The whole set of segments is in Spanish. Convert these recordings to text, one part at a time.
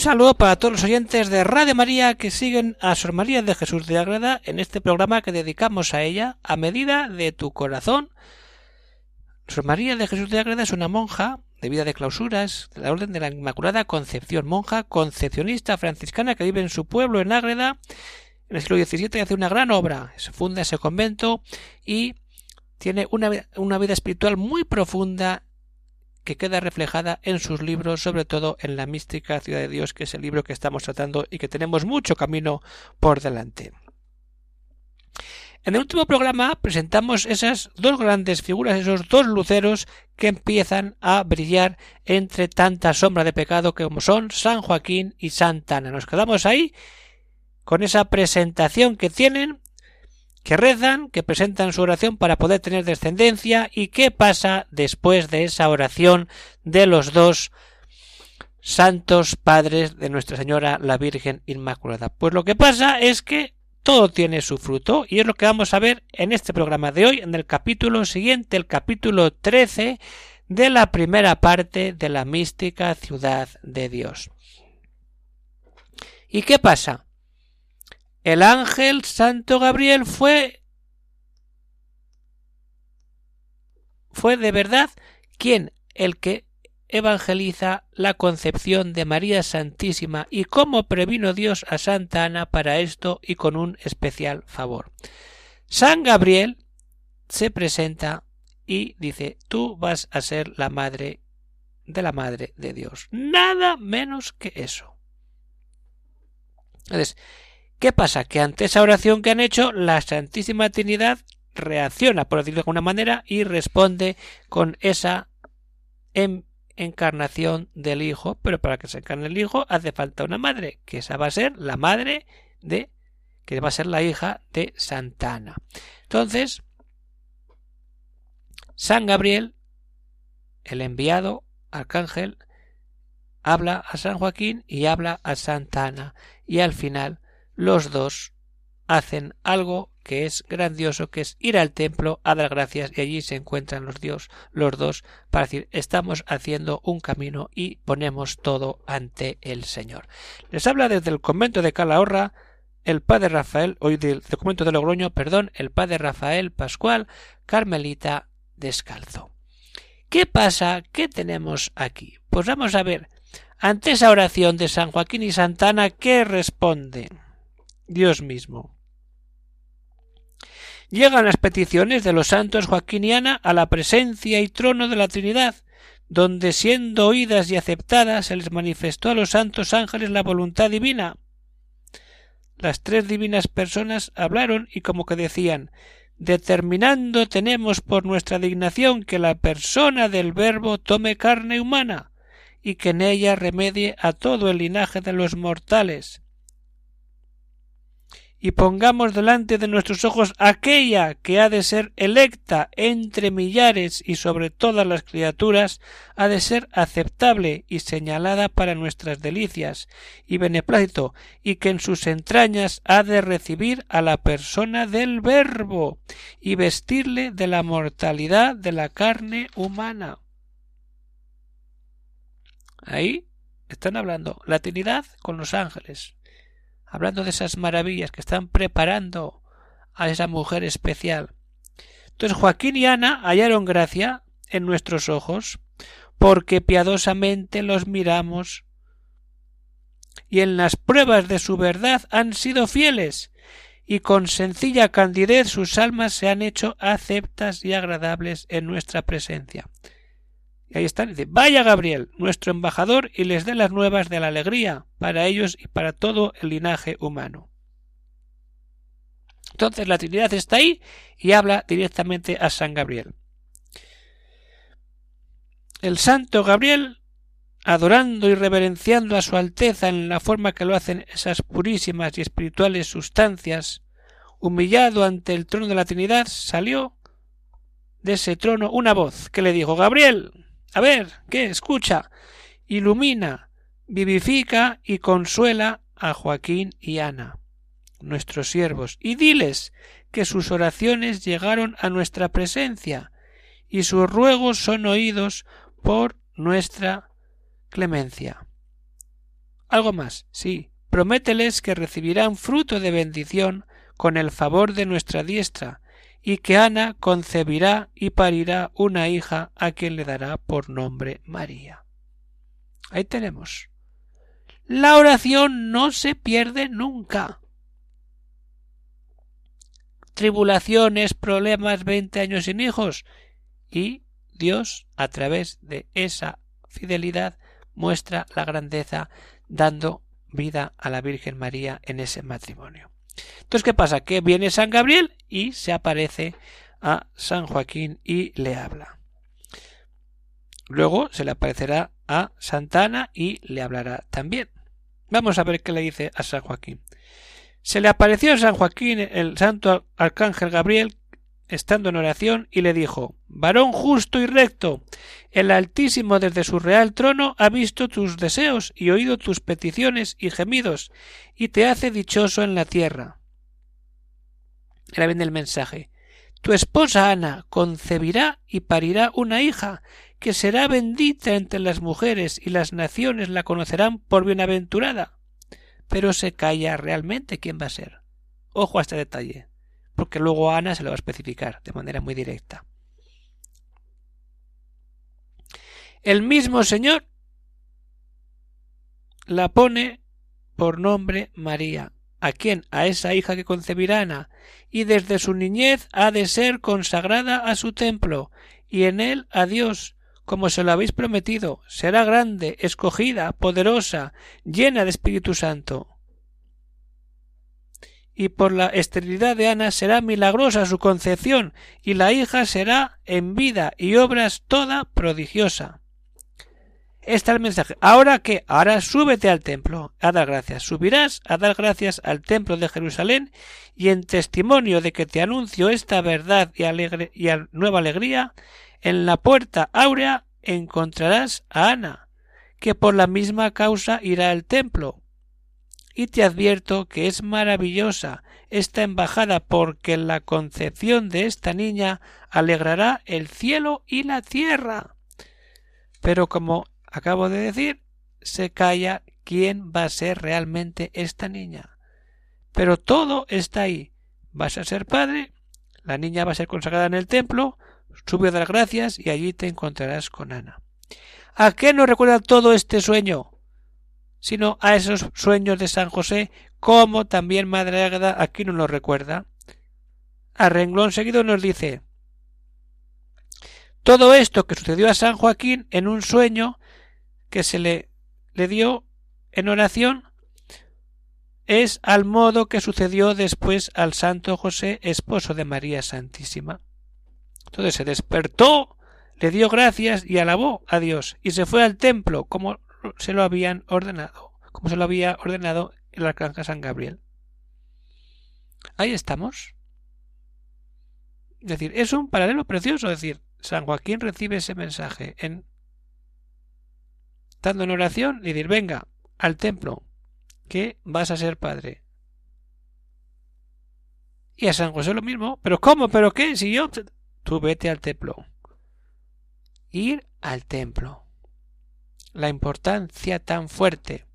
Saludo para todos los oyentes de Radio María que siguen a Sor María de Jesús de Agreda en este programa que dedicamos a ella a medida de tu corazón. Sor María de Jesús de Agreda es una monja de vida de clausuras de la Orden de la Inmaculada Concepción, monja concepcionista franciscana que vive en su pueblo en Ágreda en el siglo XVII y hace una gran obra. Se funda ese convento y tiene una, una vida espiritual muy profunda que queda reflejada en sus libros, sobre todo en la mística Ciudad de Dios, que es el libro que estamos tratando y que tenemos mucho camino por delante. En el último programa presentamos esas dos grandes figuras, esos dos luceros que empiezan a brillar entre tanta sombra de pecado como son San Joaquín y Santa Ana. Nos quedamos ahí con esa presentación que tienen que rezan, que presentan su oración para poder tener descendencia y qué pasa después de esa oración de los dos santos padres de Nuestra Señora la Virgen Inmaculada. Pues lo que pasa es que todo tiene su fruto y es lo que vamos a ver en este programa de hoy, en el capítulo siguiente, el capítulo 13 de la primera parte de la mística ciudad de Dios. ¿Y qué pasa? El ángel Santo Gabriel fue fue de verdad quien el que evangeliza la concepción de María Santísima y cómo previno Dios a Santa Ana para esto y con un especial favor. San Gabriel se presenta y dice tú vas a ser la madre de la madre de Dios. Nada menos que eso. Entonces, ¿Qué pasa? Que ante esa oración que han hecho, la Santísima Trinidad reacciona, por decirlo de alguna manera, y responde con esa encarnación del Hijo, pero para que se encarne el Hijo hace falta una madre, que esa va a ser la madre de, que va a ser la hija de Santana. Entonces, San Gabriel, el enviado arcángel, habla a San Joaquín y habla a Santa Ana, y al final los dos hacen algo que es grandioso, que es ir al templo a dar gracias y allí se encuentran los dios, los dos, para decir estamos haciendo un camino y ponemos todo ante el Señor. Les habla desde el convento de Calahorra el padre Rafael, hoy del documento de Logroño, perdón, el padre Rafael Pascual, Carmelita Descalzo. ¿Qué pasa? ¿Qué tenemos aquí? Pues vamos a ver, ante esa oración de San Joaquín y Santana, ¿qué responde? Dios mismo. Llegan las peticiones de los santos Joaquín y Ana a la presencia y trono de la Trinidad, donde siendo oídas y aceptadas se les manifestó a los santos ángeles la voluntad divina. Las tres divinas personas hablaron y como que decían determinando tenemos por nuestra dignación que la persona del Verbo tome carne humana y que en ella remedie a todo el linaje de los mortales, y pongamos delante de nuestros ojos aquella que ha de ser electa entre millares y sobre todas las criaturas, ha de ser aceptable y señalada para nuestras delicias y beneplácito, y que en sus entrañas ha de recibir a la persona del Verbo y vestirle de la mortalidad de la carne humana. Ahí están hablando la Trinidad con los ángeles hablando de esas maravillas que están preparando a esa mujer especial. Entonces Joaquín y Ana hallaron gracia en nuestros ojos, porque piadosamente los miramos y en las pruebas de su verdad han sido fieles, y con sencilla candidez sus almas se han hecho aceptas y agradables en nuestra presencia. Y ahí están, dice, vaya Gabriel, nuestro embajador, y les dé las nuevas de la alegría para ellos y para todo el linaje humano. Entonces la Trinidad está ahí y habla directamente a San Gabriel. El santo Gabriel, adorando y reverenciando a su Alteza en la forma que lo hacen esas purísimas y espirituales sustancias, humillado ante el trono de la Trinidad, salió de ese trono una voz que le dijo Gabriel, a ver, ¿qué? Escucha, ilumina, vivifica y consuela a Joaquín y Ana, nuestros siervos, y diles que sus oraciones llegaron a nuestra presencia, y sus ruegos son oídos por nuestra clemencia. Algo más, sí, promételes que recibirán fruto de bendición con el favor de nuestra diestra, y que Ana concebirá y parirá una hija a quien le dará por nombre María. Ahí tenemos. La oración no se pierde nunca. Tribulaciones, problemas, veinte años sin hijos. Y Dios, a través de esa fidelidad, muestra la grandeza dando vida a la Virgen María en ese matrimonio. Entonces, ¿qué pasa? Que viene San Gabriel y se aparece a San Joaquín y le habla. Luego se le aparecerá a Santana y le hablará también. Vamos a ver qué le dice a San Joaquín. Se le apareció a San Joaquín el santo arcángel Gabriel estando en oración y le dijo Varón justo y recto, el Altísimo desde su real trono ha visto tus deseos y oído tus peticiones y gemidos, y te hace dichoso en la tierra. Era bien el mensaje. Tu esposa Ana concebirá y parirá una hija, que será bendita entre las mujeres y las naciones la conocerán por bienaventurada. Pero se calla realmente quién va a ser. Ojo a este detalle, porque luego Ana se lo va a especificar de manera muy directa. El mismo Señor la pone por nombre María, a quien a esa hija que concebirá Ana, y desde su niñez ha de ser consagrada a su templo, y en él a Dios, como se lo habéis prometido, será grande, escogida, poderosa, llena de Espíritu Santo. Y por la esterilidad de Ana será milagrosa su concepción, y la hija será en vida y obras toda prodigiosa. Este es el mensaje. ¿Ahora qué? Ahora súbete al templo a dar gracias. Subirás a dar gracias al templo de Jerusalén y en testimonio de que te anuncio esta verdad y nueva alegría, en la puerta áurea encontrarás a Ana, que por la misma causa irá al templo. Y te advierto que es maravillosa esta embajada porque la concepción de esta niña alegrará el cielo y la tierra. Pero como acabo de decir, se calla quién va a ser realmente esta niña. Pero todo está ahí. Vas a ser padre, la niña va a ser consagrada en el templo, sube a dar gracias y allí te encontrarás con Ana. ¿A qué nos recuerda todo este sueño? Sino a esos sueños de San José, como también Madre Ágada aquí nos lo recuerda. A renglón seguido nos dice todo esto que sucedió a San Joaquín en un sueño que se le, le dio en oración es al modo que sucedió después al santo José, esposo de María Santísima. Entonces se despertó, le dio gracias y alabó a Dios, y se fue al templo como se lo habían ordenado, como se lo había ordenado el arcángel San Gabriel. Ahí estamos. Es decir, es un paralelo precioso. Es decir, San Joaquín recibe ese mensaje en estando en oración, y decir, venga, al templo, que vas a ser padre. Y a San José lo mismo, pero ¿cómo? ¿Pero qué? Si yo... Tú vete al templo. Ir al templo. La importancia tan fuerte.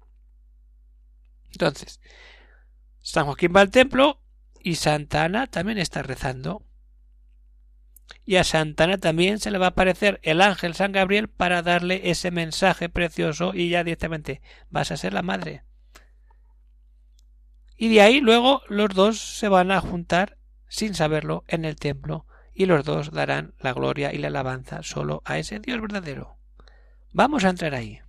Entonces, San Joaquín va al templo y Santa Ana también está rezando y a Santana también se le va a aparecer el ángel San Gabriel para darle ese mensaje precioso y ya directamente vas a ser la madre. Y de ahí luego los dos se van a juntar sin saberlo en el templo y los dos darán la gloria y la alabanza solo a ese Dios verdadero. Vamos a entrar ahí.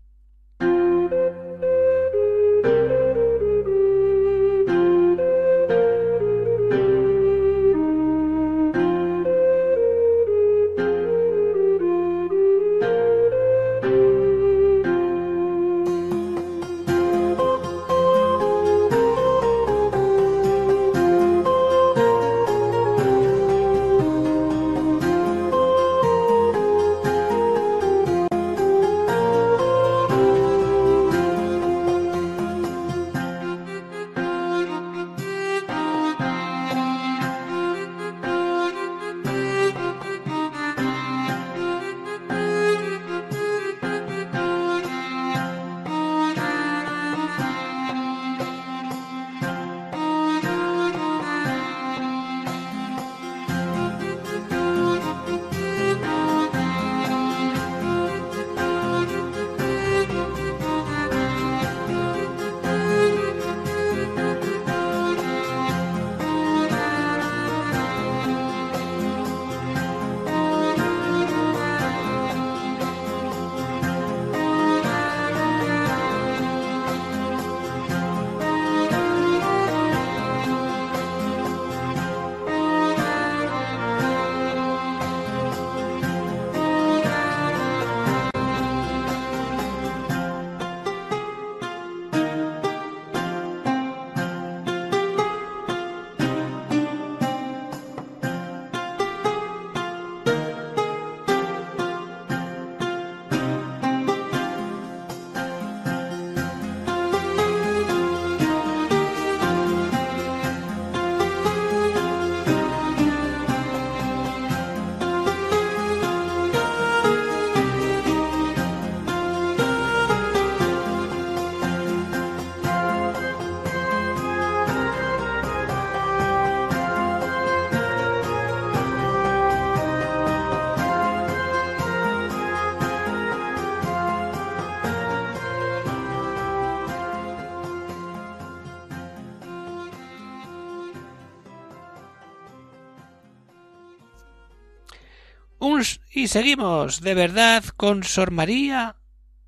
Y seguimos de verdad con Sor María,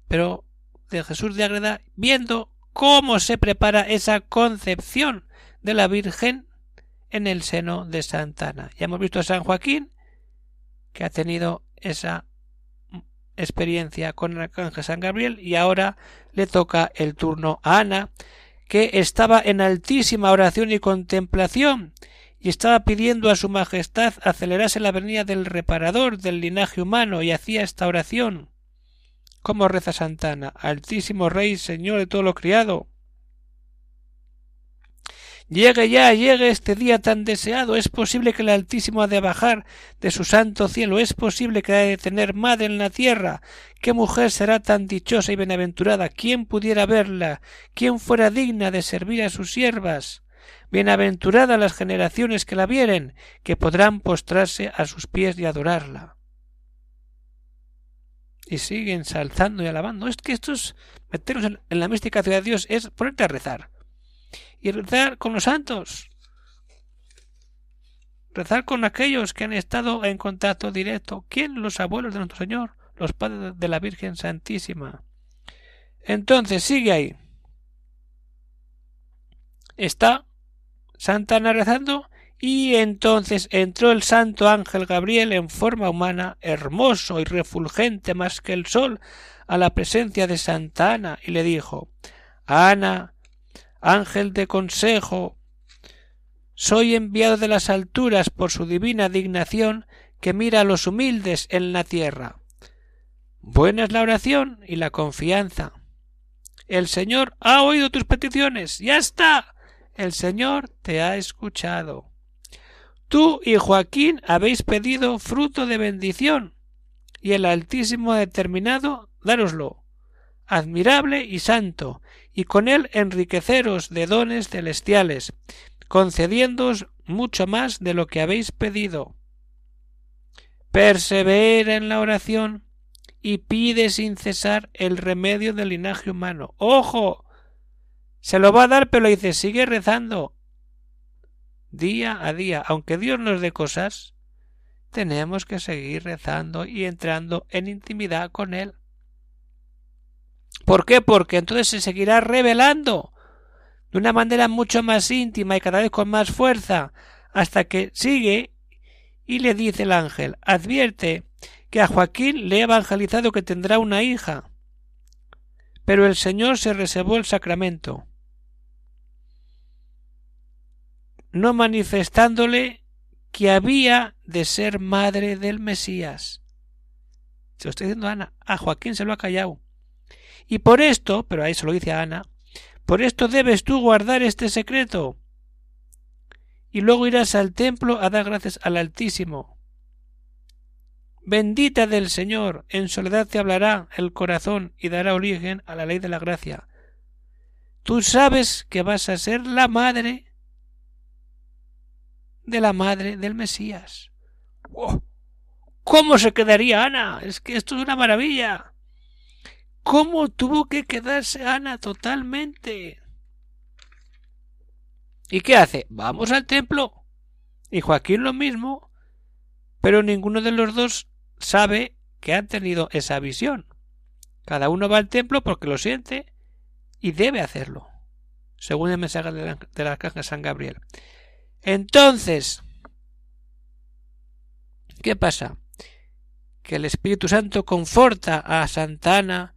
pero de Jesús de Agreda, viendo cómo se prepara esa concepción de la Virgen en el seno de Santa Ana. Ya hemos visto a San Joaquín, que ha tenido esa experiencia con el arcángel San Gabriel, y ahora le toca el turno a Ana, que estaba en altísima oración y contemplación, y estaba pidiendo a su majestad acelerase la venida del reparador del linaje humano, y hacía esta oración. ¿Cómo reza Santana? Altísimo Rey, Señor de todo lo criado, Llegue ya, llegue este día tan deseado. Es posible que el Altísimo ha de bajar de su santo cielo. Es posible que ha de tener madre en la tierra. ¿Qué mujer será tan dichosa y bienaventurada? ¿Quién pudiera verla? ¿Quién fuera digna de servir a sus siervas? Bienaventuradas las generaciones que la vieren, que podrán postrarse a sus pies y adorarla. Y siguen saltando y alabando. Es que esto es en la mística ciudad de Dios, es ponerte a rezar y rezar con los santos. Rezar con aquellos que han estado en contacto directo. ¿Quién? Los abuelos de nuestro Señor, los padres de la Virgen Santísima. Entonces, sigue ahí. Está Santa Ana rezando y entonces entró el santo ángel Gabriel en forma humana, hermoso y refulgente más que el sol, a la presencia de Santa Ana y le dijo Ana, ángel de consejo, soy enviado de las alturas por su divina dignación que mira a los humildes en la tierra. Buena es la oración y la confianza. El Señor ha oído tus peticiones. Ya está. El Señor te ha escuchado. Tú y Joaquín habéis pedido fruto de bendición, y el Altísimo ha determinado dároslo, admirable y santo, y con él enriqueceros de dones celestiales, concediéndoos mucho más de lo que habéis pedido. Persevera en la oración y pide sin cesar el remedio del linaje humano. ¡Ojo! Se lo va a dar, pero le dice, sigue rezando. Día a día, aunque Dios nos dé cosas, tenemos que seguir rezando y entrando en intimidad con Él. ¿Por qué? Porque entonces se seguirá revelando de una manera mucho más íntima y cada vez con más fuerza, hasta que sigue y le dice el ángel advierte que a Joaquín le he evangelizado que tendrá una hija. Pero el Señor se reservó el sacramento, no manifestándole que había de ser madre del Mesías. Se lo estoy diciendo Ana. A Joaquín se lo ha callado. Y por esto, pero ahí se lo dice a Ana, por esto debes tú guardar este secreto. Y luego irás al templo a dar gracias al Altísimo. Bendita del Señor, en soledad te hablará el corazón y dará origen a la ley de la gracia. Tú sabes que vas a ser la madre de la madre del Mesías. ¿Cómo se quedaría Ana? Es que esto es una maravilla cómo tuvo que quedarse Ana totalmente. ¿Y qué hace? Vamos al templo. Y Joaquín lo mismo, pero ninguno de los dos sabe que han tenido esa visión. Cada uno va al templo porque lo siente y debe hacerlo, según el mensaje de la caja San Gabriel. Entonces, ¿qué pasa? Que el Espíritu Santo conforta a Santa Ana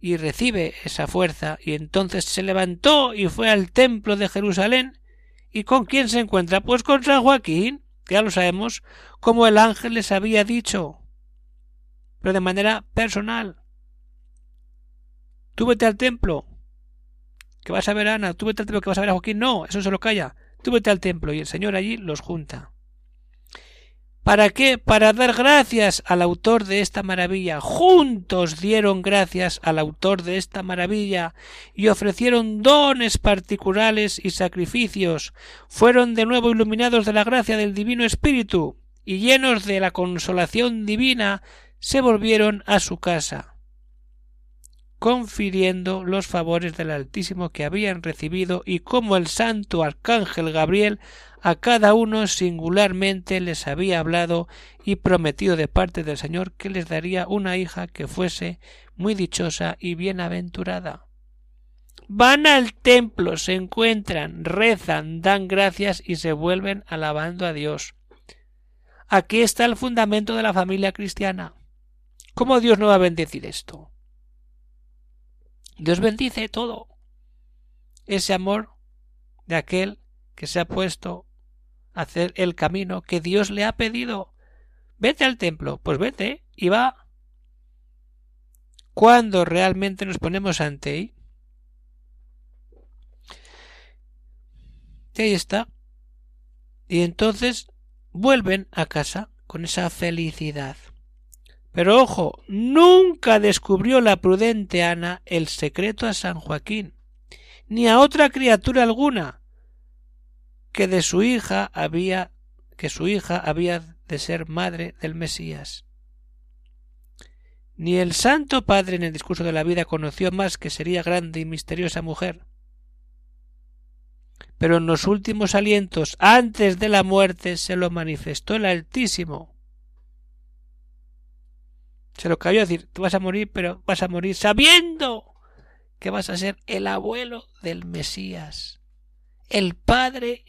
y recibe esa fuerza, y entonces se levantó y fue al templo de Jerusalén. ¿Y con quién se encuentra? Pues con San Joaquín, ya lo sabemos, como el ángel les había dicho, pero de manera personal. Tú vete al templo, que vas a ver a Ana, tú vete al templo que vas a ver a Joaquín, no, eso se lo calla, tú vete al templo y el Señor allí los junta. ¿Para qué? Para dar gracias al autor de esta maravilla. Juntos dieron gracias al autor de esta maravilla y ofrecieron dones particulares y sacrificios. Fueron de nuevo iluminados de la gracia del Divino Espíritu y llenos de la consolación divina se volvieron a su casa confiriendo los favores del Altísimo que habían recibido y como el santo arcángel Gabriel a cada uno singularmente les había hablado y prometido de parte del Señor que les daría una hija que fuese muy dichosa y bienaventurada. Van al templo, se encuentran, rezan, dan gracias y se vuelven alabando a Dios. Aquí está el fundamento de la familia cristiana. ¿Cómo Dios no va a bendecir esto? Dios bendice todo. Ese amor de aquel que se ha puesto a hacer el camino que Dios le ha pedido. Vete al templo, pues vete y va. Cuando realmente nos ponemos ante él, y ahí está. Y entonces vuelven a casa con esa felicidad. Pero ojo, nunca descubrió la prudente Ana el secreto a San Joaquín, ni a otra criatura alguna, que de su hija había que su hija había de ser madre del Mesías. Ni el Santo Padre en el discurso de la vida conoció más que sería grande y misteriosa mujer, pero en los últimos alientos antes de la muerte se lo manifestó el Altísimo. Se lo cayó a decir, tú vas a morir, pero vas a morir sabiendo que vas a ser el abuelo del Mesías, el padre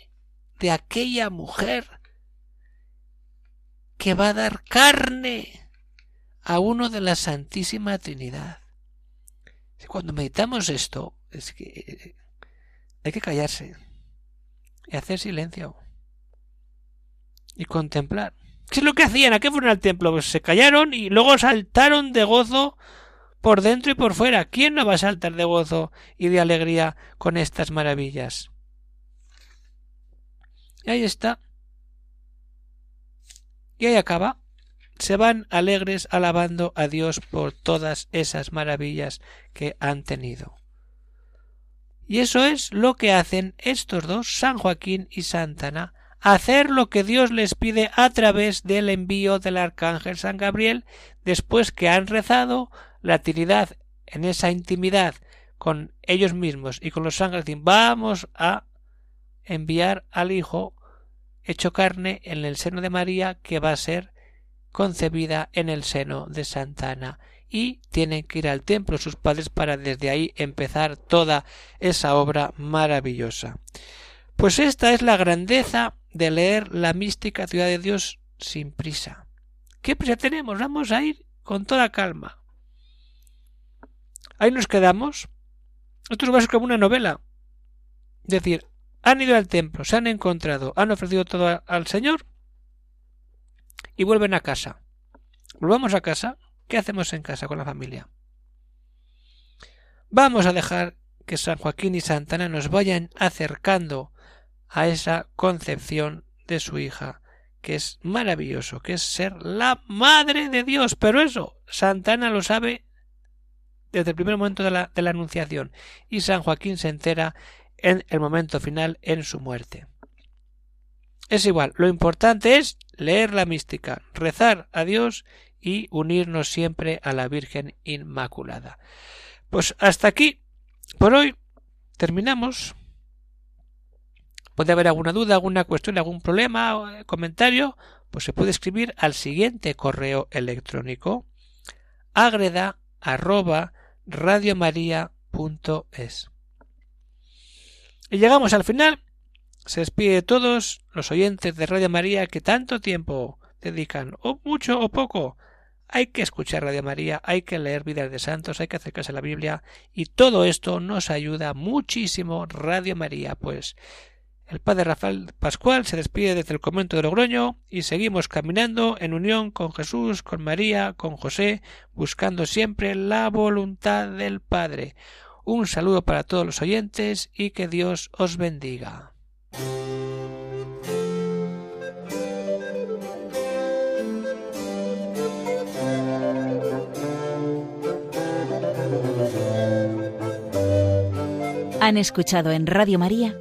de aquella mujer que va a dar carne a uno de la Santísima Trinidad. Cuando meditamos esto, es que eh, hay que callarse y hacer silencio y contemplar. ¿Qué es lo que hacían? ¿A qué fueron al templo? Pues se callaron y luego saltaron de gozo por dentro y por fuera. ¿Quién no va a saltar de gozo y de alegría con estas maravillas? Y ahí está. Y ahí acaba. Se van alegres alabando a Dios por todas esas maravillas que han tenido. Y eso es lo que hacen estos dos, San Joaquín y Santana, hacer lo que Dios les pide a través del envío del arcángel San Gabriel después que han rezado la Trinidad en esa intimidad con ellos mismos y con los ángeles. Vamos a enviar al Hijo hecho carne en el seno de María que va a ser concebida en el seno de Santana y tienen que ir al templo sus padres para desde ahí empezar toda esa obra maravillosa. Pues esta es la grandeza de leer la mística ciudad de Dios sin prisa. ¿Qué prisa tenemos? Vamos a ir con toda calma. Ahí nos quedamos. Esto a como una novela. Es decir, han ido al templo, se han encontrado, han ofrecido todo al Señor y vuelven a casa. Volvamos a casa ¿Qué hacemos en casa con la familia? Vamos a dejar que San Joaquín y Santana nos vayan acercando a esa concepción de su hija, que es maravilloso, que es ser la madre de Dios. Pero eso, Santana lo sabe desde el primer momento de la, de la anunciación y San Joaquín se entera en el momento final en su muerte. Es igual, lo importante es leer la mística, rezar a Dios y unirnos siempre a la Virgen Inmaculada. Pues hasta aquí, por hoy, terminamos. Puede haber alguna duda, alguna cuestión, algún problema, eh, comentario, pues se puede escribir al siguiente correo electrónico agreda Y llegamos al final. Se despide de todos los oyentes de Radio María que tanto tiempo dedican, o mucho o poco, hay que escuchar Radio María, hay que leer vidas de santos, hay que acercarse a la Biblia y todo esto nos ayuda muchísimo Radio María, pues el padre Rafael Pascual se despide desde el convento de Logroño y seguimos caminando en unión con Jesús, con María, con José, buscando siempre la voluntad del Padre. Un saludo para todos los oyentes y que Dios os bendiga. Han escuchado en Radio María